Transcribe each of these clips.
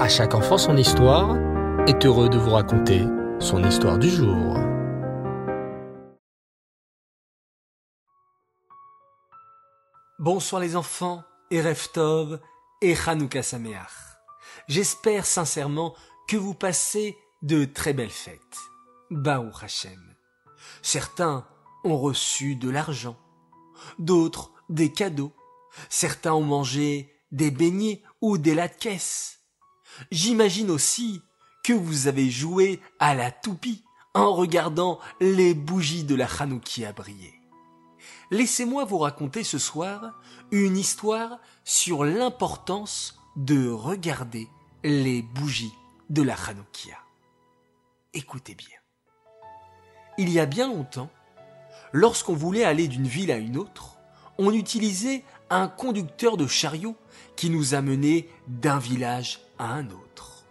À chaque enfant son histoire est heureux de vous raconter son histoire du jour. Bonsoir les enfants, et et Hanouka Sameach. J'espère sincèrement que vous passez de très belles fêtes. Baou Hashem. Certains ont reçu de l'argent, d'autres des cadeaux, certains ont mangé des beignets ou des latkes. J'imagine aussi que vous avez joué à la toupie en regardant les bougies de la Hanoukia briller. Laissez-moi vous raconter ce soir une histoire sur l'importance de regarder les bougies de la Hanoukia. Écoutez bien. Il y a bien longtemps, lorsqu'on voulait aller d'une ville à une autre, on utilisait un conducteur de chariot qui nous amenait d'un village à un autre.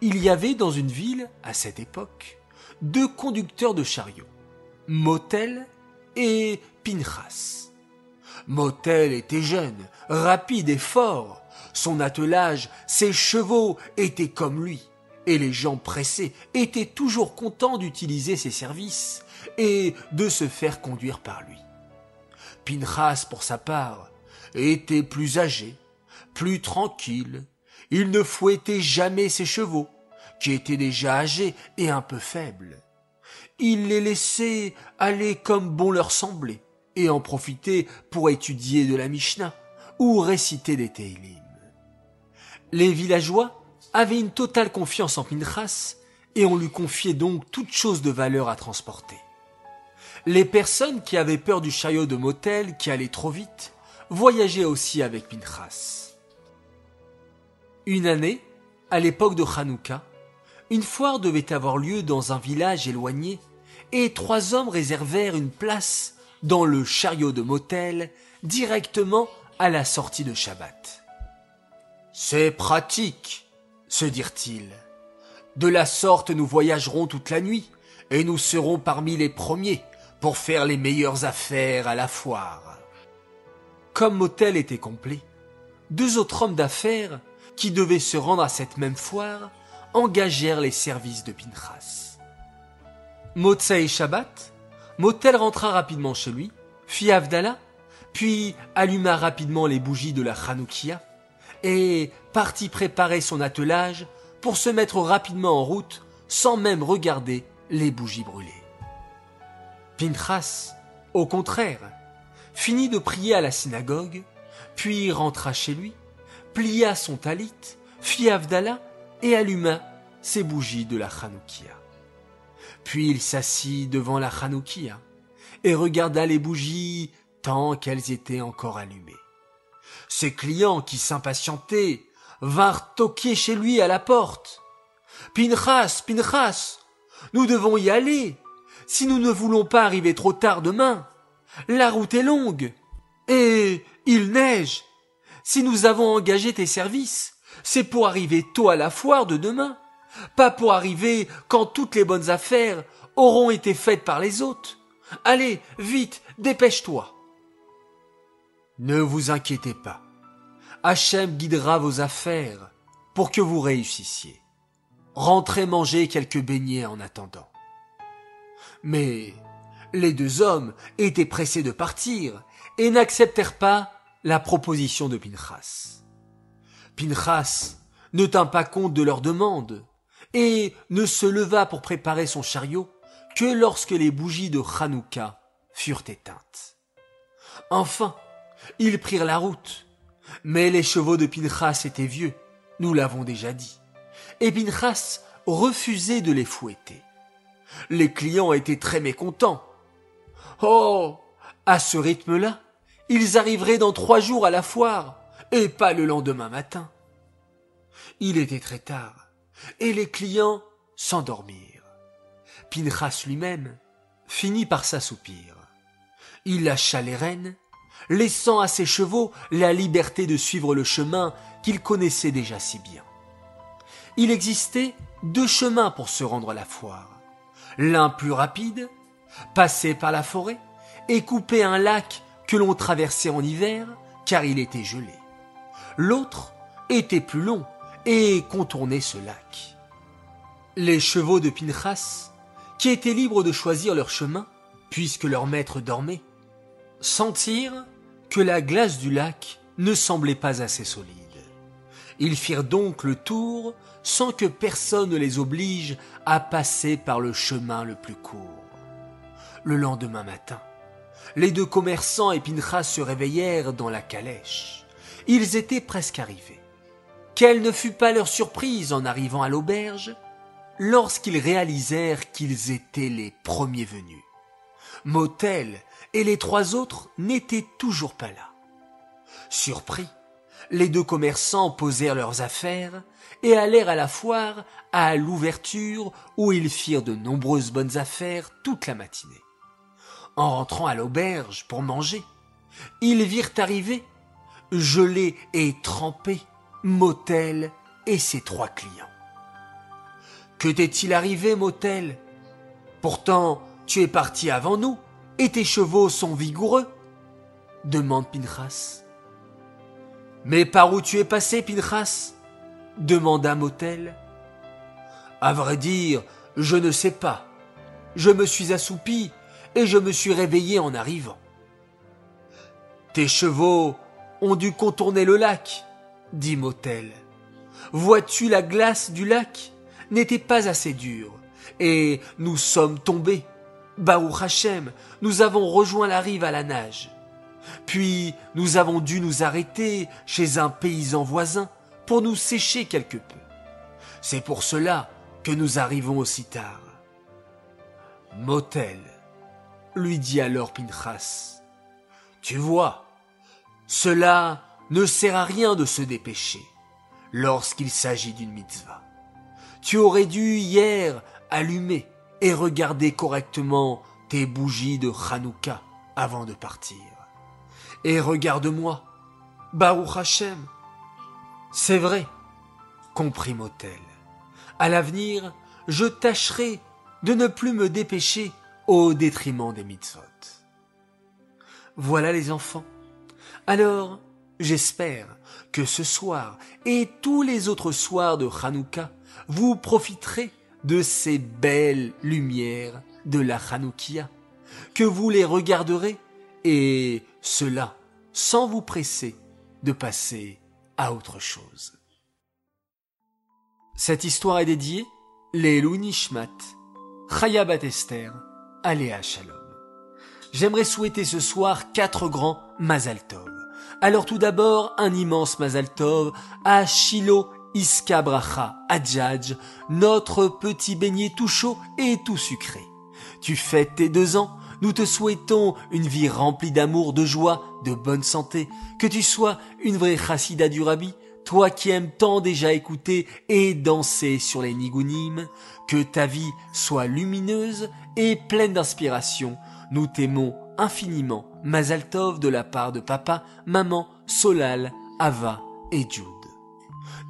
Il y avait dans une ville, à cette époque, deux conducteurs de chariot, Motel et Pinchas. Motel était jeune, rapide et fort. Son attelage, ses chevaux étaient comme lui, et les gens pressés étaient toujours contents d'utiliser ses services et de se faire conduire par lui. Pinchas, pour sa part, était plus âgé, plus tranquille. Il ne fouettait jamais ses chevaux, qui étaient déjà âgés et un peu faibles. Il les laissait aller comme bon leur semblait, et en profiter pour étudier de la Mishnah ou réciter des Teilim. Les villageois avaient une totale confiance en Pinchas et on lui confiait donc toute chose de valeur à transporter. Les personnes qui avaient peur du chariot de motel qui allait trop vite voyageaient aussi avec Pinchas. Une année, à l'époque de Hanouka, une foire devait avoir lieu dans un village éloigné et trois hommes réservèrent une place dans le chariot de motel directement à la sortie de Shabbat. C'est pratique, se dirent-ils. De la sorte nous voyagerons toute la nuit et nous serons parmi les premiers pour faire les meilleures affaires à la foire. Comme motel était complet, deux autres hommes d'affaires qui devaient se rendre à cette même foire engagèrent les services de Pinchas. et Shabbat, Motel rentra rapidement chez lui, fit Avdallah, puis alluma rapidement les bougies de la Hanoukia et partit préparer son attelage pour se mettre rapidement en route sans même regarder les bougies brûlées. Pinchas, au contraire, finit de prier à la synagogue, puis rentra chez lui, plia son talit, fit Avdallah et alluma ses bougies de la Hanoukia. Puis il s'assit devant la Hanoukia et regarda les bougies tant qu'elles étaient encore allumées. Ses clients qui s'impatientaient vinrent toquer chez lui à la porte. Pinchas, Pinchas, nous devons y aller, si nous ne voulons pas arriver trop tard demain. La route est longue, et il neige. Si nous avons engagé tes services, c'est pour arriver tôt à la foire de demain pas pour arriver quand toutes les bonnes affaires auront été faites par les autres. Allez, vite, dépêche-toi. Ne vous inquiétez pas. Hachem guidera vos affaires pour que vous réussissiez. Rentrez manger quelques beignets en attendant. Mais les deux hommes étaient pressés de partir et n'acceptèrent pas la proposition de Pinchas. Pinchas ne tint pas compte de leur demande et ne se leva pour préparer son chariot que lorsque les bougies de Hanouka furent éteintes. Enfin, ils prirent la route, mais les chevaux de Pinchas étaient vieux, nous l'avons déjà dit, et Pinchas refusait de les fouetter. Les clients étaient très mécontents. Oh, à ce rythme-là, ils arriveraient dans trois jours à la foire, et pas le lendemain matin. Il était très tard et les clients s'endormirent. Pinchas lui-même finit par s'assoupir. Il lâcha les rênes, laissant à ses chevaux la liberté de suivre le chemin qu'il connaissait déjà si bien. Il existait deux chemins pour se rendre à la foire. L'un plus rapide, passer par la forêt et couper un lac que l'on traversait en hiver car il était gelé. L'autre était plus long et contourner ce lac. Les chevaux de Pinchas, qui étaient libres de choisir leur chemin, puisque leur maître dormait, sentirent que la glace du lac ne semblait pas assez solide. Ils firent donc le tour sans que personne ne les oblige à passer par le chemin le plus court. Le lendemain matin, les deux commerçants et Pinchas se réveillèrent dans la calèche. Ils étaient presque arrivés. Quelle ne fut pas leur surprise en arrivant à l'auberge lorsqu'ils réalisèrent qu'ils étaient les premiers venus. Motel et les trois autres n'étaient toujours pas là. Surpris, les deux commerçants posèrent leurs affaires et allèrent à la foire à l'ouverture où ils firent de nombreuses bonnes affaires toute la matinée. En rentrant à l'auberge pour manger, ils virent arriver, gelés et trempés, Motel et ses trois clients. Que t'est-il arrivé, Motel? Pourtant, tu es parti avant nous, et tes chevaux sont vigoureux? demande Pinchas. Mais par où tu es passé, Pinchas? demanda Motel. À vrai dire, je ne sais pas. Je me suis assoupi et je me suis réveillé en arrivant. Tes chevaux ont dû contourner le lac, dit Motel. Vois-tu la glace du lac? N'était pas assez dure, et nous sommes tombés. Baruch Hashem, nous avons rejoint la rive à la nage. Puis nous avons dû nous arrêter chez un paysan voisin pour nous sécher quelque peu. C'est pour cela que nous arrivons aussi tard. Motel, lui dit alors Pinchas. Tu vois, cela ne sert à rien de se dépêcher lorsqu'il s'agit d'une mitzvah. Tu aurais dû hier allumer et regarder correctement tes bougies de Hanouka avant de partir. Et regarde-moi, Baruch Hashem. C'est vrai, comprit Motel. À l'avenir, je tâcherai de ne plus me dépêcher au détriment des mitzvot. Voilà les enfants. Alors, j'espère que ce soir et tous les autres soirs de Hanouka, vous profiterez de ces belles lumières de la Hanoukia, que vous les regarderez et cela sans vous presser de passer à autre chose. Cette histoire est dédiée les Nishmat, Chaya Esther, Aléa Shalom. J'aimerais souhaiter ce soir quatre grands Mazal Tov. Alors tout d'abord, un immense Mazal Tov à Shiloh Iska Adjadj, notre petit beignet tout chaud et tout sucré. Tu fêtes tes deux ans, nous te souhaitons une vie remplie d'amour, de joie, de bonne santé, que tu sois une vraie chassida du rabbi, toi qui aimes tant déjà écouter et danser sur les nigunim, que ta vie soit lumineuse et pleine d'inspiration. Nous t'aimons infiniment, Mazaltov de la part de papa, maman, Solal, Ava et Jude.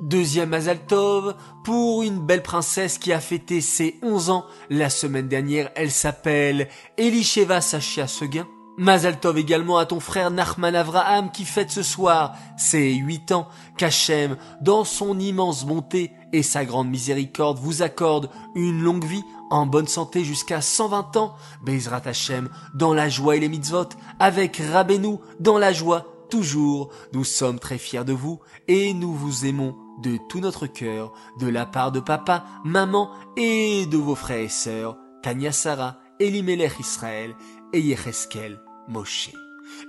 Deuxième Mazaltov pour une belle princesse qui a fêté ses 11 ans la semaine dernière. Elle s'appelle Elisheva Sachia Seguin. Mazaltov également à ton frère Nachman Avraham qui fête ce soir ses 8 ans. Qu'Hachem, dans son immense bonté et sa grande miséricorde, vous accorde une longue vie en bonne santé jusqu'à 120 ans. Bezrat Hachem dans la joie et les mitzvot avec Rabbeinu dans la joie toujours. Nous sommes très fiers de vous et nous vous aimons de tout notre cœur, de la part de papa, maman et de vos frères et sœurs, Tania Sarah, Elimelech Israël et Yecheskel Moshe.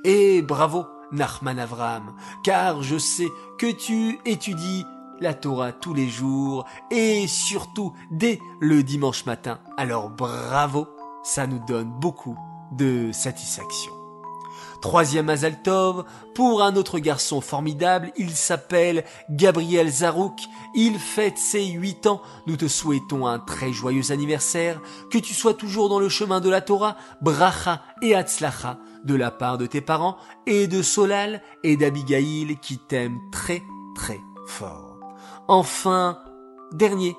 Et bravo, Nachman Avram, car je sais que tu étudies la Torah tous les jours et surtout dès le dimanche matin. Alors bravo, ça nous donne beaucoup de satisfaction. Troisième Azaltov, pour un autre garçon formidable, il s'appelle Gabriel Zarouk, il fête ses huit ans, nous te souhaitons un très joyeux anniversaire, que tu sois toujours dans le chemin de la Torah, bracha et atzlacha, de la part de tes parents, et de Solal et d'Abigail qui t'aiment très très fort. Enfin, dernier,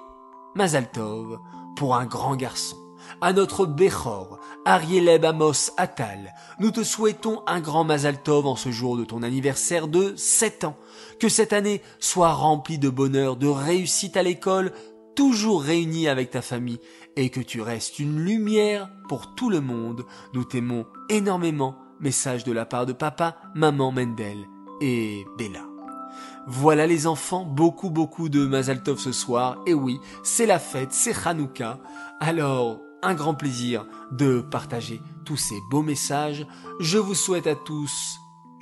Mazaltov, pour un grand garçon, à notre Bechor, Arieleb Amos Atal, nous te souhaitons un grand Mazal Tov en ce jour de ton anniversaire de 7 ans. Que cette année soit remplie de bonheur, de réussite à l'école, toujours réunie avec ta famille, et que tu restes une lumière pour tout le monde. Nous t'aimons énormément. Message de la part de papa, maman Mendel et Bella. Voilà les enfants, beaucoup beaucoup de Mazaltov ce soir. Et oui, c'est la fête, c'est Hanouka. Alors, grand plaisir de partager tous ces beaux messages. Je vous souhaite à tous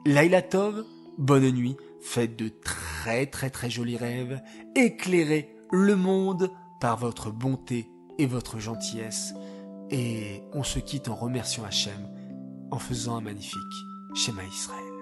Laila Tov, bonne nuit, faites de très très très jolis rêves, éclairez le monde par votre bonté et votre gentillesse. Et on se quitte en remerciant Hachem, en faisant un magnifique schéma Israël.